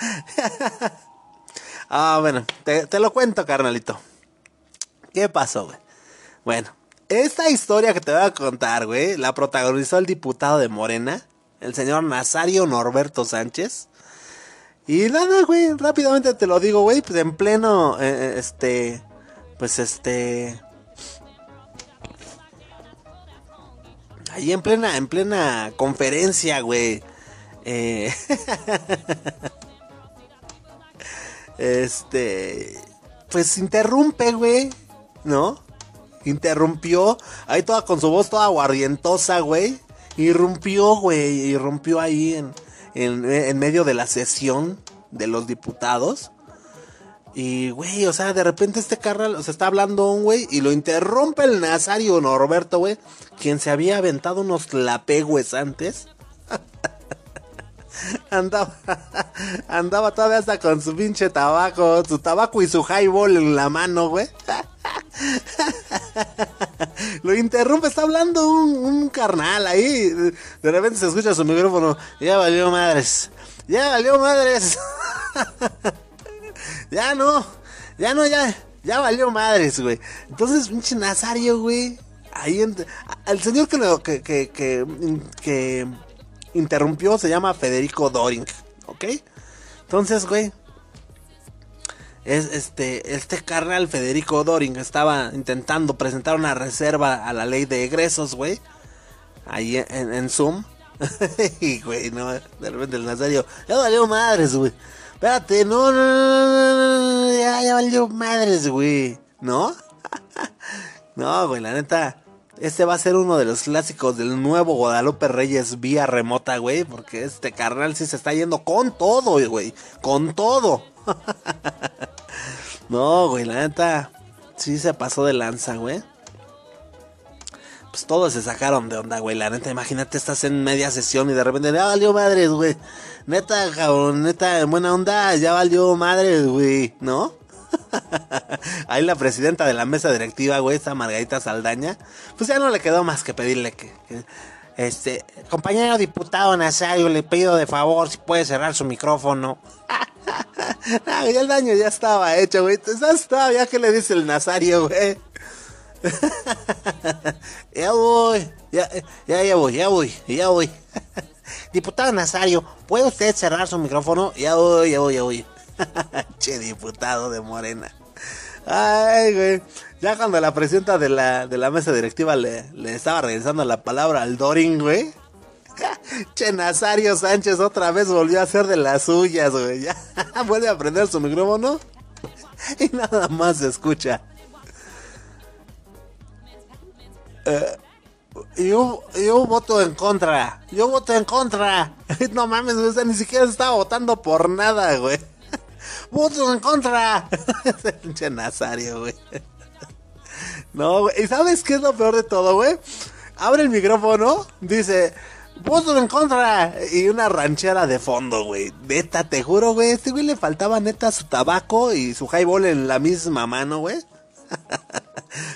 (laughs) ah, bueno, te, lo cuento, carnalito. ¿Qué pasó, güey? Bueno, esta historia que te voy a contar, güey, la protagonizó el diputado de Morena, el señor Nazario Norberto Sánchez. Y nada, güey, rápidamente te lo digo, güey, pues en pleno, eh, este, pues este ahí en plena en plena conferencia güey eh, (laughs) este pues interrumpe güey no interrumpió ahí toda con su voz toda aguardientosa güey irrumpió güey irrumpió ahí en, en, en medio de la sesión de los diputados y, güey, o sea, de repente este carnal, o sea, está hablando un güey y lo interrumpe el Nazario Norberto, güey, quien se había aventado unos lapegües antes. (laughs) andaba, (laughs) andaba todavía hasta con su pinche tabaco, su tabaco y su highball en la mano, güey. (laughs) lo interrumpe, está hablando un, un carnal ahí. De repente se escucha su micrófono. Ya valió madres. Ya valió madres. Ya no, ya no, ya, ya valió madres, güey. Entonces, pinche Nazario, güey. Ahí, al señor que, que, que, que, que interrumpió se llama Federico Doring, ¿ok? Entonces, güey, es este, este carnal Federico Doring estaba intentando presentar una reserva a la ley de egresos, güey, ahí en, en Zoom. (laughs) y, güey, no, de repente el Nazario, ya valió madres, güey. Espérate, no, no, no, no, ya, ya valió madres, güey. ¿No? (laughs) no, güey, la neta. Este va a ser uno de los clásicos del nuevo Guadalupe Reyes vía remota, güey. Porque este carnal sí se está yendo con todo, güey. Con todo. (laughs) no, güey, la neta. Sí se pasó de lanza, güey. Pues todos se sacaron de onda, güey. La neta, imagínate, estás en media sesión y de repente, ya valió madres, güey. Neta, cabrón, neta, en buena onda, ya valió madres, güey, ¿no? (laughs) Ahí la presidenta de la mesa directiva, güey, esta Margarita Saldaña, pues ya no le quedó más que pedirle que, que, este, compañero diputado Nazario, le pido de favor si puede cerrar su micrófono. (laughs) Ah, ya el daño ya estaba hecho, güey. ¿Sabes todavía qué le dice el Nazario, güey? (laughs) ya voy, ya, ya, voy, ya voy, ya voy. (laughs) diputado Nazario, ¿puede usted cerrar su micrófono? Ya voy, ya voy, ya voy. (laughs) che, diputado de Morena. Ay, güey. Ya cuando la presidenta de la, de la mesa directiva le, le estaba regresando la palabra al Doring, güey. Che, Nazario Sánchez otra vez volvió a hacer de las suyas, güey. Ya vuelve a prender su micrófono y nada más se escucha. Eh, yo, yo voto en contra. Yo voto en contra. (laughs) No mames, o ni siquiera estaba votando por nada, güey. (laughs) Voto en contra. (laughs) Pinche Nazario, güey. No, güey. ¿Y sabes qué es lo peor de todo, güey? Abre el micrófono, dice, voto en contra. Y una ranchera de fondo, güey. Neta, te juro, güey. Este güey le faltaba neta su tabaco y su highball en la misma mano, güey.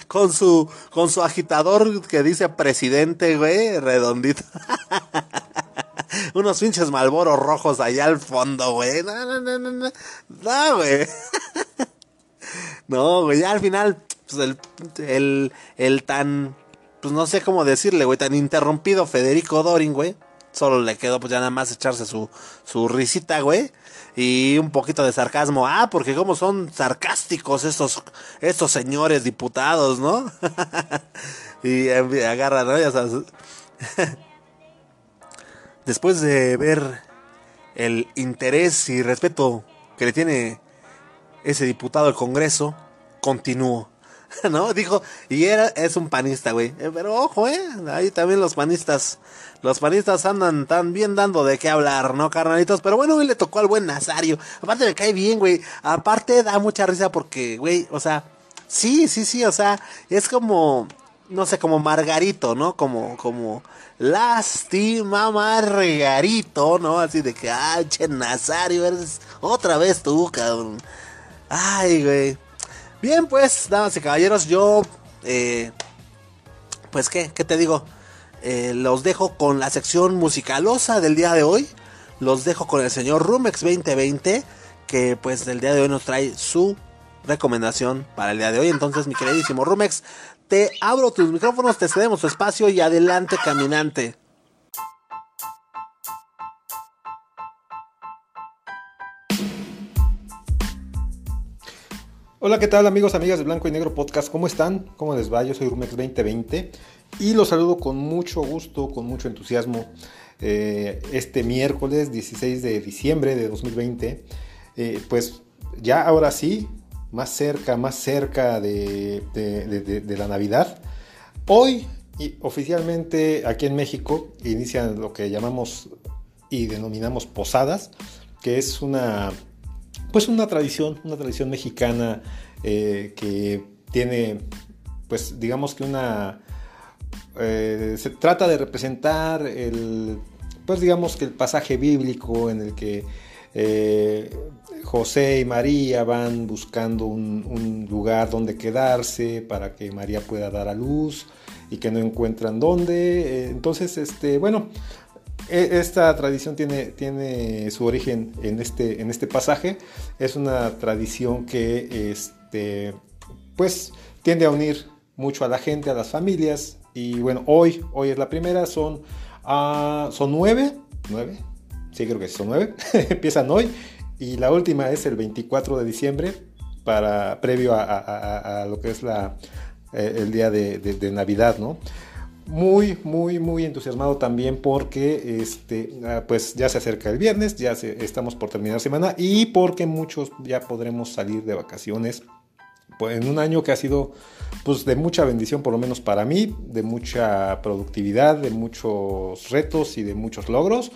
Con su con su agitador que dice presidente, güey, redondito. (laughs) Unos pinches malboros rojos allá al fondo, güey. No, no, no, no, no. Güey. (laughs) no, güey, ya al final, pues el, el, el tan, pues no sé cómo decirle, güey, tan interrumpido Federico Doring, güey. Solo le quedó pues ya nada más echarse su, su risita, güey. Y un poquito de sarcasmo. Ah, porque como son sarcásticos estos, estos señores diputados, ¿no? (laughs) y eh, agarran. (laughs) Después de ver el interés y respeto que le tiene ese diputado al Congreso, continúo. (laughs) ¿No? Dijo, y era, es un panista, güey. Eh, pero ojo, eh. Ahí también los panistas. Los panistas andan tan bien dando de qué hablar, ¿no, carnalitos? Pero bueno, hoy le tocó al buen Nazario. Aparte me cae bien, güey. Aparte da mucha risa porque, güey, o sea, sí, sí, sí, o sea, es como, no sé, como Margarito, ¿no? Como, como, lástima Margarito, ¿no? Así de que, ay, che, Nazario, eres otra vez tú, cabrón. Ay, güey. Bien, pues, damas y caballeros, yo, eh, pues, ¿qué? ¿Qué te digo? Eh, los dejo con la sección musicalosa del día de hoy. Los dejo con el señor Rumex 2020, que pues el día de hoy nos trae su recomendación para el día de hoy. Entonces, mi queridísimo Rumex, te abro tus micrófonos, te cedemos tu espacio y adelante, caminante. Hola, ¿qué tal amigos, amigas de Blanco y Negro Podcast? ¿Cómo están? ¿Cómo les va? Yo soy Rumex 2020 y los saludo con mucho gusto, con mucho entusiasmo eh, este miércoles 16 de diciembre de 2020. Eh, pues ya ahora sí, más cerca, más cerca de, de, de, de la Navidad. Hoy oficialmente aquí en México inician lo que llamamos y denominamos posadas, que es una pues una tradición, una tradición mexicana eh, que tiene, pues digamos que una, eh, se trata de representar el, pues digamos que el pasaje bíblico en el que eh, José y María van buscando un, un, lugar donde quedarse para que María pueda dar a luz y que no encuentran dónde. Entonces, este, bueno, esta tradición tiene, tiene su origen en este, en este pasaje. Es una tradición que este, pues, tiende a unir mucho a la gente, a las familias. Y bueno, hoy, hoy es la primera, son, uh, son nueve, 9. Sí, creo que son 9. (laughs) Empiezan hoy. Y la última es el 24 de diciembre, para, previo a, lo que es la, eh, el día de- de Navidad, ¿no? Muy, muy, muy entusiasmado también porque este, ah, pues ya se acerca el viernes, ya se- estamos por terminar semana y porque muchos ya podremos salir de vacaciones pues, en un año que ha sido pues de mucha bendición por lo menos para mí, de mucha productividad, de muchos retos y de muchos logros.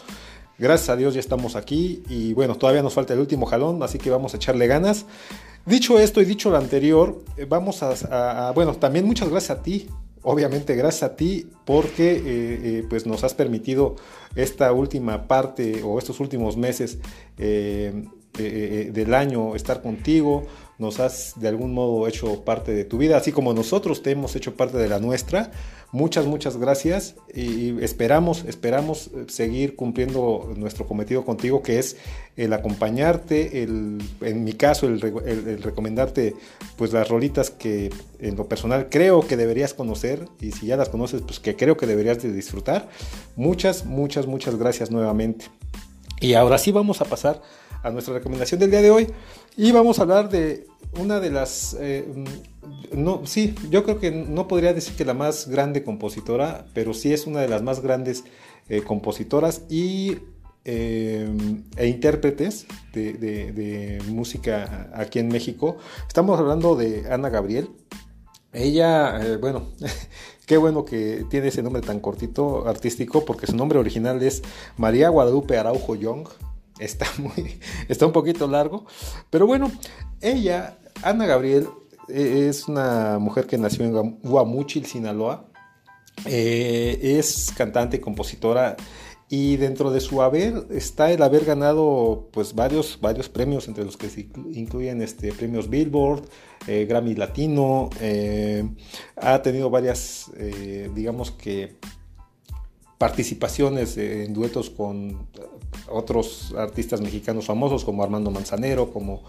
Gracias a Dios ya estamos aquí y bueno, todavía nos falta el último jalón, así que vamos a echarle ganas. Dicho esto y dicho lo anterior, eh, vamos a, a- a- bueno, también muchas gracias a ti, obviamente gracias a ti porque eh, eh, pues nos has permitido esta última parte o estos últimos meses eh, eh, eh, del año estar contigo, nos has de algún modo hecho parte de tu vida, así como nosotros te hemos hecho parte de la nuestra. Muchas, muchas gracias y esperamos, esperamos eh, seguir cumpliendo nuestro cometido contigo, que es el acompañarte, el, en mi caso, el, el- el recomendarte pues las rolitas que en lo personal creo que deberías conocer y si ya las conoces, pues que creo que deberías de disfrutar. Muchas, muchas, muchas gracias nuevamente. Y ahora sí vamos a pasar a nuestra recomendación del día de hoy y vamos a hablar de una de las, eh, mm, no, sí, yo creo que no podría decir que la más grande compositora, pero sí es una de las más grandes eh, compositoras y eh, e intérpretes de, música aquí en México. Estamos hablando de Ana Gabriel. Ella, bueno, (laughs) qué bueno que tiene ese nombre tan cortito artístico, porque su nombre original es María Guadalupe Araujo Young. Está (laughs) muy, está un poquito largo, pero bueno, ella, Ana Gabriel, eh, es una mujer que nació en Guam- Guamúchil, Sinaloa. Eh, es cantante y compositora y dentro de su haber está el haber ganado pues varios, varios premios entre los que se inclu- incluyen este, premios Billboard, eh, Grammy Latino, eh, ha tenido varias digamos que participaciones en duetos con otros artistas mexicanos famosos como Armando Manzanero, como,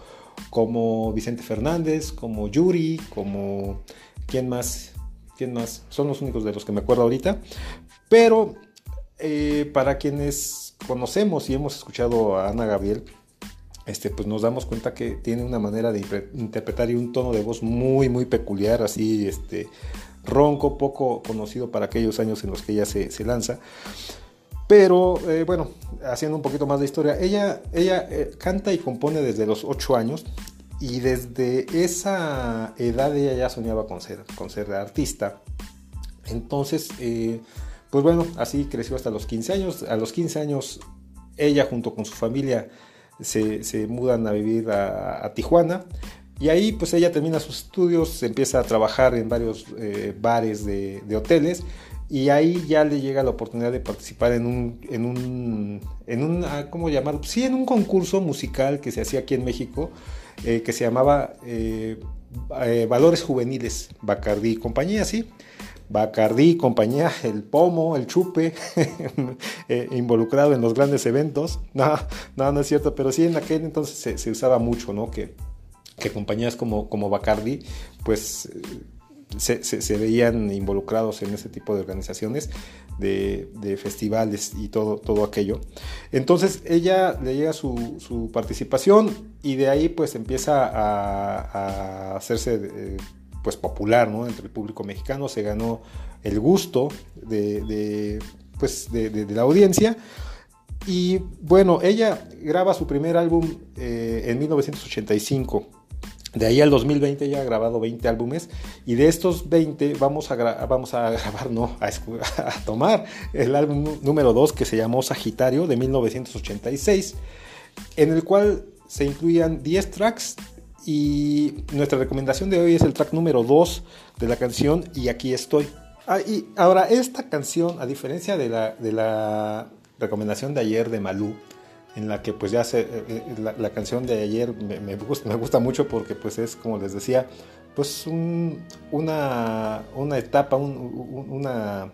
como Vicente Fernández, como Yuri, como quién más, quién más, son los únicos de los que me acuerdo ahorita. Pero eh, para quienes conocemos y hemos escuchado a Ana Gabriel, este, pues nos damos cuenta que tiene una manera de interpretar y un tono de voz muy, muy peculiar, así, este, ronco, poco conocido para aquellos años en los que ella se, se lanza. Pero eh, bueno, haciendo un poquito más de historia, ella, ella eh, canta y compone desde los 8 años y desde esa edad ella ya soñaba con ser, con ser artista. Entonces, eh, pues bueno, así creció hasta los 15 años. A los 15 años ella junto con su familia se, mudan a vivir a, Tijuana. Y ahí pues ella termina sus estudios, empieza a trabajar en varios bares de hoteles y ahí ya le llega la oportunidad de participar en un, en un, en un ah, ¿cómo llamarlo? Sí, en un concurso musical que se hacía aquí en México, eh, que se llamaba eh, eh, Valores Juveniles, Bacardí y compañía, sí. Bacardí, compañía, el pomo, el chupe, (laughs) involucrado en los grandes eventos. No, no, no es cierto, pero sí en aquel entonces se, se usaba mucho, ¿no? Que, que compañías como, como Bacardi, pues se, veían involucrados en ese tipo de organizaciones, de, festivales y todo, todo aquello. Entonces ella le llega su, participación y de ahí pues empieza a, hacerse eh, pues popular ¿no? entre el público mexicano, se ganó el gusto de, pues, de la audiencia. Y bueno, ella graba su primer álbum eh, en 1985. De ahí al 2020 ya ha grabado 20 álbumes y de estos 20 vamos a, vamos a (laughs) grabar, no, a, a tomar el álbum nú- número 2 que se llamó Sagitario de 1986, en el cual se incluían 10 tracks y nuestra recomendación de hoy es el track número 2 de la canción Y aquí estoy. Ah, y ahora, esta canción, a diferencia de la, de la recomendación de ayer de Malú, en la que pues ya se, eh, eh, la, la canción de ayer me, gusta, me gusta mucho porque pues es como les decía, pues un- una, una etapa, un, un- una,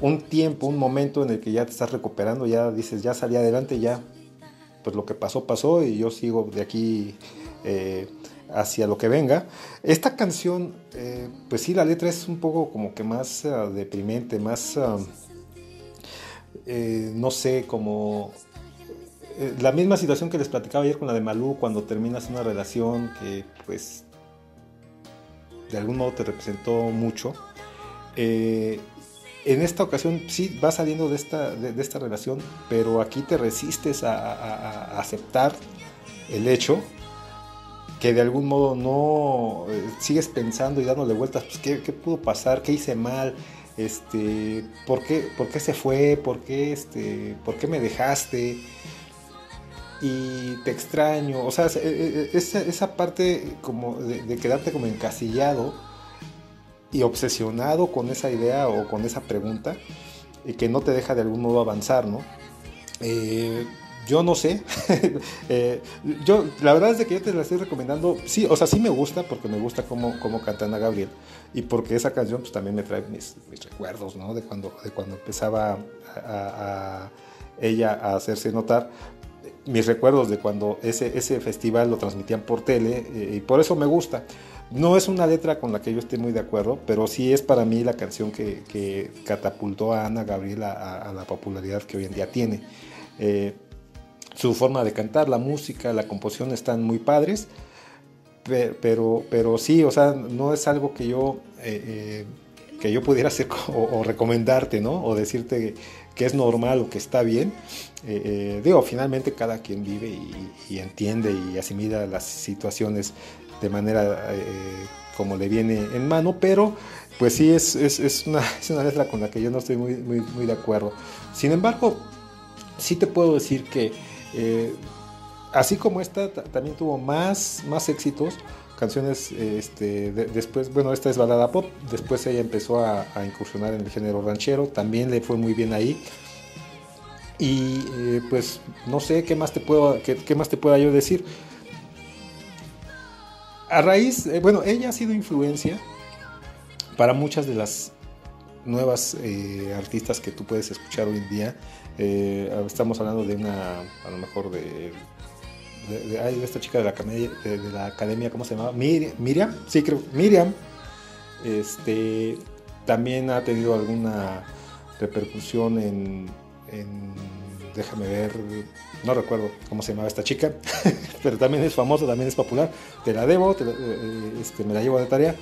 un tiempo, un momento en el que ya te estás recuperando, ya dices, ya salí adelante, ya pues lo que pasó, pasó y yo sigo de aquí eh, hacia lo que venga. Esta canción, eh, pues sí, la letra es un poco como que más ah, deprimente, más... ah, eh, no sé, como eh, la misma situación que les platicaba ayer con la de Malú, cuando terminas una relación que pues de algún modo te representó mucho. Eh, en esta ocasión sí vas saliendo de esta, de, esta relación, pero aquí te resistes a aceptar el hecho que de algún modo no eh, sigues pensando y dándole vueltas, pues, ¿qué, qué pudo pasar? ¿Qué hice mal? Este, ¿por, qué, ¿Por qué se fue? ¿Por qué, este, ¿Por qué me dejaste? Y te extraño. O sea, eh, eh, esa, esa parte como de, quedarte como encasillado y obsesionado con esa idea o con esa pregunta y que no te deja de algún modo avanzar, ¿no? Eh, yo no sé. (laughs) Eh, yo, la verdad es de que yo te la estoy recomendando. Sí, o sea, sí me gusta porque me gusta cómo, cómo canta Ana Gabriel. Y porque esa canción pues, también me trae mis, mis recuerdos, ¿no? De cuando, de cuando empezaba ella a hacerse notar. Mis recuerdos de cuando ese, ese festival lo transmitían por tele. eh, y por eso me gusta. No es una letra con la que yo esté muy de acuerdo, pero sí es para mí la canción que, que catapultó a Ana Gabriel a la popularidad que hoy en día tiene. Eh, su forma de cantar, la música, la composición están muy padres, pe- pero, pero sí, o sea, no es algo que yo, eh, eh, que yo pudiera hacer (laughs) o, recomendarte, ¿no? O decirte que es normal o que está bien. Eh, digo, finalmente cada quien vive y, entiende y asimila las situaciones de manera como le viene en mano, pero pues sí es, es, es una, (laughs) es una letra con la que yo no estoy muy, muy, muy de acuerdo. Sin embargo, sí te puedo decir que eh, así como esta ta- también tuvo más, más éxitos, canciones eh, este, de- después, bueno, esta es balada pop, después ella empezó a, a incursionar en el género ranchero, también le fue muy bien ahí. Y eh, pues no sé qué más te puedo, qué, más te pueda yo decir. A raíz, bueno, ella ha sido influencia para muchas de las nuevas artistas que tú puedes escuchar hoy en día. Eh, estamos hablando de una, a lo mejor de, de, esta chica de la, academia, ¿cómo se llama? Mir- Miriam, sí creo, Miriam. Este, también ha tenido alguna repercusión en, déjame ver, no recuerdo cómo se llamaba esta chica, (laughs) pero también es famosa, también es popular. Te la debo, te la- eh, este, me la llevo de tarea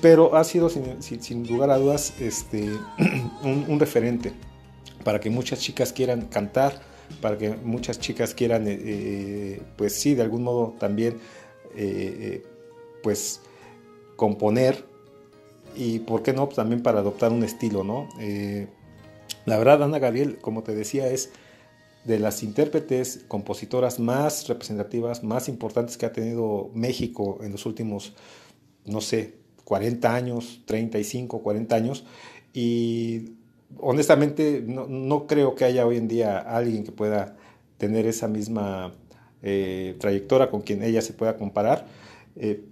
pero ha sido sin, sin- lugar a dudas este, (clears throat) un referente para que muchas chicas quieran cantar, para que muchas chicas quieran, eh, eh, pues sí, de algún modo también, eh, pues componer y, ¿por qué no?, Pues también para adoptar un estilo, ¿no? La verdad, Ana Gabriel, como te decía, es de las intérpretes, compositoras más representativas, más importantes que ha tenido México en los últimos, no sé, 40 años, 35, 40 años. Y honestamente no, creo que haya hoy en día alguien que pueda tener esa misma eh, trayectoria con quien ella se pueda comparar. Eh,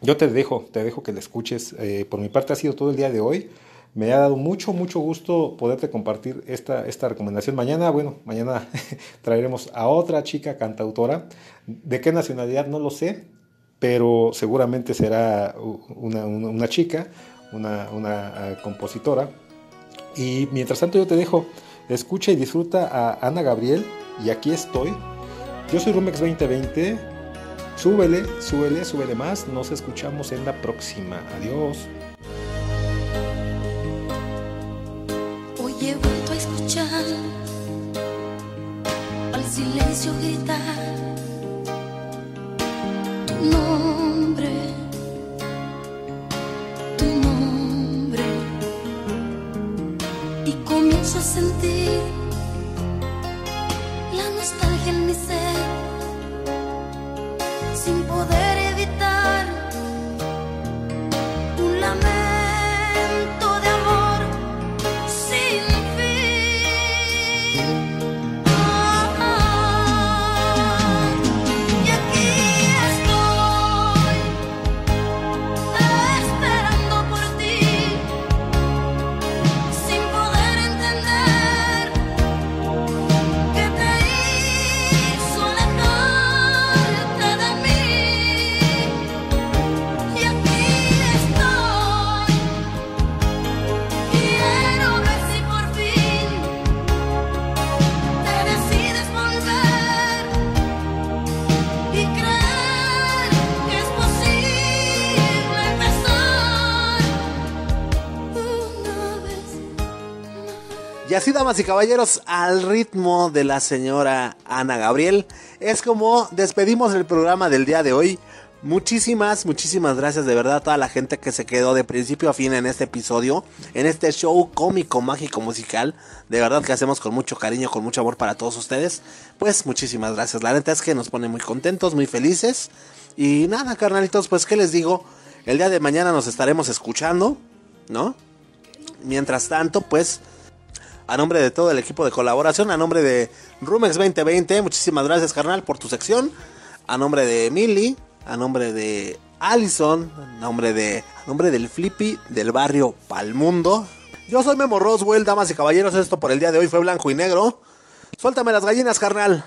yo te dejo, te dejo que la escuches. Eh, por mi parte ha sido todo el día de hoy. Me ha dado mucho, mucho gusto poderte compartir esta, esta recomendación. Mañana, bueno, mañana (laughs) traeremos a otra chica cantautora. ¿De qué nacionalidad? No lo sé, pero seguramente será una, una- una chica, una, una, compositora. Y mientras tanto yo te dejo, escucha y disfruta a Ana Gabriel y aquí estoy. Yo soy Rumex 2020. Súbele, súbele, súbele más. Nos escuchamos en la próxima. Adiós. Hoy vuelto a escuchar al silencio gritar nombre, comienzo a y caballeros, al ritmo de la señora Ana Gabriel, es como despedimos el programa del día de hoy. Muchísimas, muchísimas gracias de verdad a toda la gente que se quedó de principio a fin en este episodio, en este show cómico, mágico, musical. De verdad que hacemos con mucho cariño, con mucho amor para todos ustedes. Pues muchísimas gracias. La neta es que nos pone muy contentos, muy felices. Y nada, carnalitos, pues qué les digo. El día de mañana nos estaremos escuchando, ¿no? Mientras tanto, pues a nombre de todo el equipo de colaboración, a nombre de Rumex 2020, muchísimas gracias carnal por tu sección, a nombre de Emily, a nombre de Allison, a nombre de a nombre del Flippy del barrio Palmundo. Yo soy Memo Roswell, damas y caballeros, esto por el día de hoy fue blanco y negro. Suéltame las gallinas, carnal.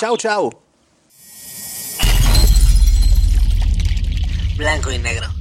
Chau, chau. Blanco y negro.